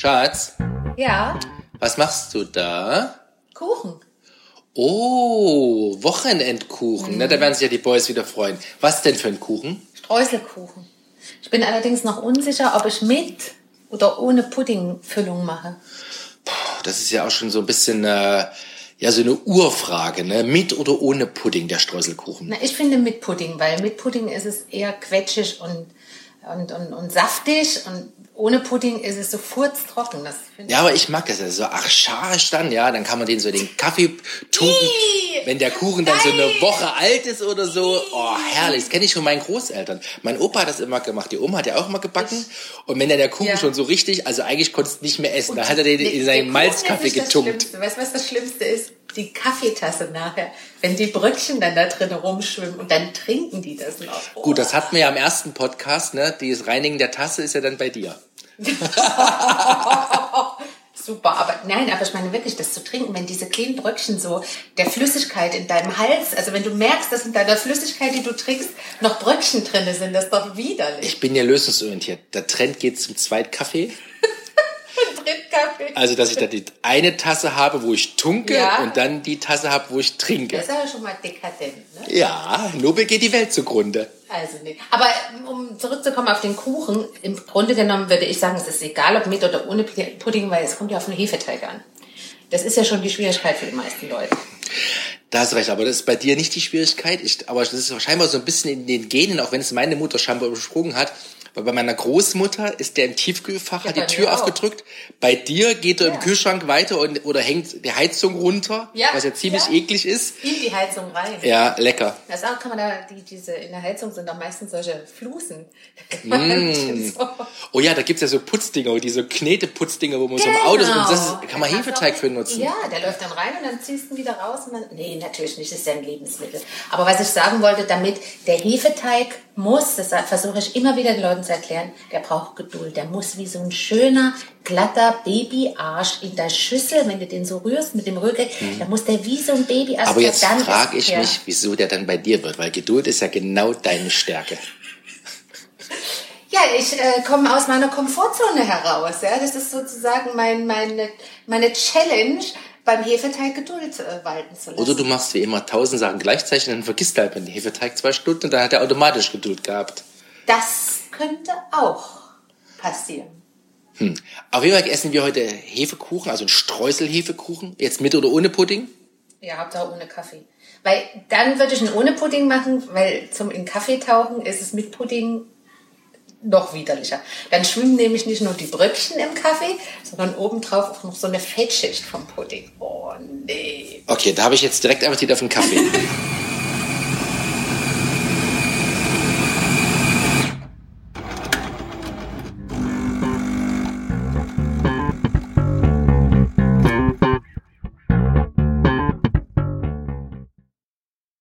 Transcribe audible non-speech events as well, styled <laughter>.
Schatz, Ja, was machst du da? Kuchen. Oh, Wochenendkuchen. Ne, da werden sich ja die Boys wieder freuen. Was denn für ein Kuchen? Streuselkuchen. Ich bin allerdings noch unsicher, ob ich mit oder ohne Puddingfüllung mache. Das ist ja auch schon so ein bisschen äh, ja so eine Urfrage, ne? Mit oder ohne Pudding der Streuselkuchen? Na, ich finde mit Pudding, weil mit Pudding ist es eher quetschig und, und, und, und saftig und ohne Pudding ist es so furztrocken. Das finde Ja, aber ich mag das ja so archaisch dann, ja, dann kann man den so den Kaffee tunken. Ih, Wenn der Kuchen dann so eine. Woche alt ist oder so, oh herrlich, das kenne ich von meinen Großeltern. Mein Opa hat das immer gemacht, die Oma hat ja auch immer gebacken. Und wenn dann der Kuchen Ja. schon so richtig, also eigentlich konntest du nicht mehr essen, dann hat er den in seinen Malzkaffee ist das getunkt. Weißt du, was das Schlimmste ist? Die Kaffeetasse nachher. Wenn die Bröckchen dann da drin rumschwimmen und dann trinken die das noch. Oh. Gut, das hatten wir ja im ersten Podcast, ne? Dieses Reinigen der Tasse ist ja dann bei dir. <laughs> Super, aber nein, aber ich meine wirklich, das zu trinken, wenn diese kleinen Bröckchen so der Flüssigkeit in deinem Hals, also wenn du merkst, dass in deiner Flüssigkeit, die du trinkst, noch Bröckchen drin sind, das ist doch widerlich. Ich bin ja lösungsorientiert. Der Trend geht zum Zweitkaffee. Trittkaffee. Also, dass ich da die eine Tasse habe, wo ich tunke Ja. und dann die Tasse habe, wo ich trinke. Das ist aber schon mal dekadent, ne? Ja, Nobel geht die Welt zugrunde. Also nee. Aber um zurückzukommen auf den Kuchen, im Grunde genommen würde ich sagen, es ist egal, ob mit oder ohne Pudding, weil es kommt ja auf den Hefeteig an. Das ist ja schon die Schwierigkeit für die meisten Leute. Da hast du recht, aber das ist bei dir nicht die Schwierigkeit. Ich, aber das ist scheinbar so ein bisschen in den Genen, auch wenn es meine Mutter scheinbar übersprungen hat. Weil bei meiner Großmutter ist der im Tiefkühlfach, Ja, hat die Tür aufgedrückt. Bei dir geht er Ja. im Kühlschrank weiter und, oder hängt die Heizung runter, Ja, was ja ziemlich eklig ist. In die Heizung rein. Ja, lecker. Das auch kann man da, die, diese, in der Heizung sind doch meistens solche Flusen. <laughs> Mm. so. Oh ja, da gibt's ja so Putzdinger, diese Knete-Putzdinger, wo man so im Auto ist. Und das ist, kann man Hefeteig für nutzen. Ja, der läuft dann rein und dann ziehst du ihn wieder raus und dann. Nee, natürlich nicht, das ist ja ein Lebensmittel. Aber was ich sagen wollte, damit der Hefeteig muss, das versuche ich immer wieder den Leuten zu erklären, der braucht Geduld. Der muss wie so ein schöner, glatter Babyarsch in der Schüssel, wenn du den so rührst mit dem Rücken, dann muss der wie so ein Babyarsch Mhm. Aber jetzt frage ich mich, wieso der dann bei dir wird, weil Geduld ist ja genau deine Stärke. Ja, ich äh, komme aus meiner Komfortzone heraus. Ja, das ist sozusagen mein, meine, meine Challenge, beim Hefeteig Geduld äh, walten zu lassen. Oder du machst wie immer tausend Sachen gleichzeitig und dann vergisst du halt den Hefeteig zwei Stunden und dann hat er automatisch Geduld gehabt. Das könnte auch passieren. Hm. Auf jeden Fall essen wir heute Hefekuchen, also einen Streuselhefekuchen. Jetzt mit oder ohne Pudding? Ja, Hauptsache ohne Kaffee. Weil dann würde ich ihn ohne Pudding machen, weil zum in Kaffee tauchen ist es mit Pudding noch widerlicher. Dann schwimmen nämlich nicht nur die Bröckchen im Kaffee, sondern obendrauf auch noch so eine Fettschicht vom Pudding. Oh nee. Okay, da habe ich jetzt direkt Appetit auf den Kaffee. <laughs>